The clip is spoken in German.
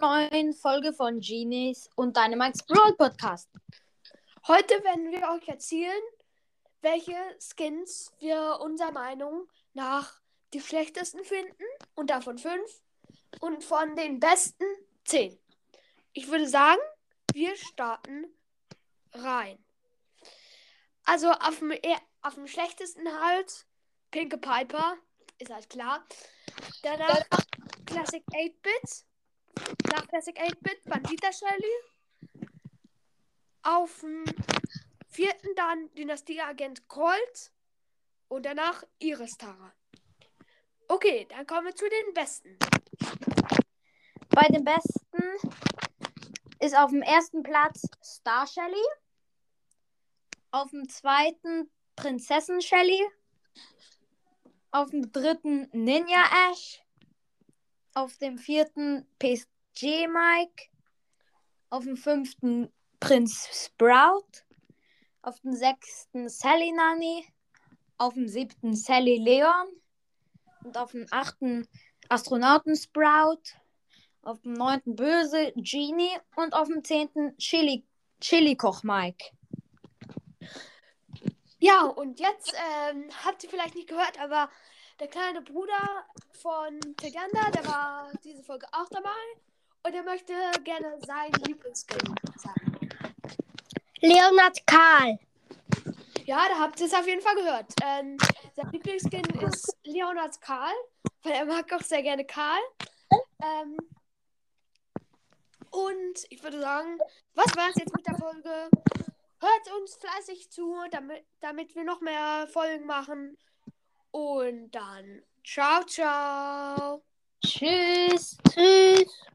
neuen Folge von Genies und Dynamax Brawl Podcast. Heute werden wir euch erzählen, welche Skins wir unserer Meinung nach die schlechtesten finden und davon fünf und von den besten zehn. Ich würde sagen, wir starten rein. Also auf dem, auf dem schlechtesten halt Pinke Piper, ist halt klar. Danach Classic 8-Bit. Nach Classic 8-Bit Bandita Shelly. Auf dem vierten dann Dynastie-Agent Colt. Und danach Iris Tara. Okay, dann kommen wir zu den besten. Bei den besten ist auf dem ersten Platz Star Shelly. Auf dem zweiten Prinzessin Shelly. Auf dem dritten Ninja Ash. Auf dem vierten PSG Mike. Auf dem fünften Prinz Sprout. Auf dem sechsten Sally Nani. Auf dem siebten Sally Leon. Und auf dem achten Astronauten Sprout. Auf dem neunten Böse Genie. Und auf dem zehnten Chili, Chili Koch Mike. Ja, und jetzt ähm, habt ihr vielleicht nicht gehört, aber der kleine Bruder von Teganda, der war diese Folge auch dabei und er möchte gerne sein Lieblingsskin sagen. Leonard Karl. Ja, da habt ihr es auf jeden Fall gehört. Ähm, sein Lieblingsskin ist Leonard Karl, weil er mag auch sehr gerne Karl. Ähm, und ich würde sagen, was war es jetzt mit der Folge? Hört uns fleißig zu, damit, damit wir noch mehr Folgen machen. Und dann ciao, ciao. Tschüss. Tschüss.